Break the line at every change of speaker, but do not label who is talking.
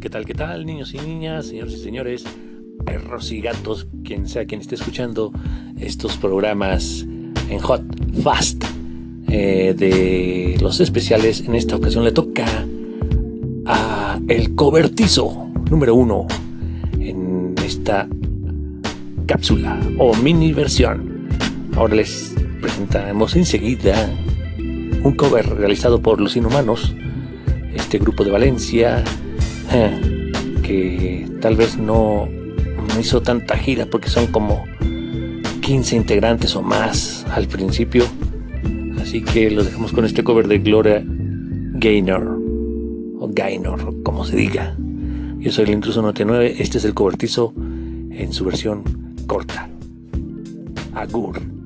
¿Qué tal, qué tal, niños y niñas, señores y señores, perros y gatos, quien sea quien esté escuchando estos programas en Hot Fast eh, de los especiales? En esta ocasión le toca a El Cobertizo número uno en esta cápsula o mini versión. Ahora les presentaremos enseguida un cover realizado por Los Inhumanos, este grupo de Valencia, que tal vez no, hizo tanta gira porque son como 15 integrantes o más al principio. Así que lo dejamos con este cover de Gloria Gaynor, o Gaynor, como se diga. Yo soy el Intruso 99, este es el cobertizo en su versión corta. Agur.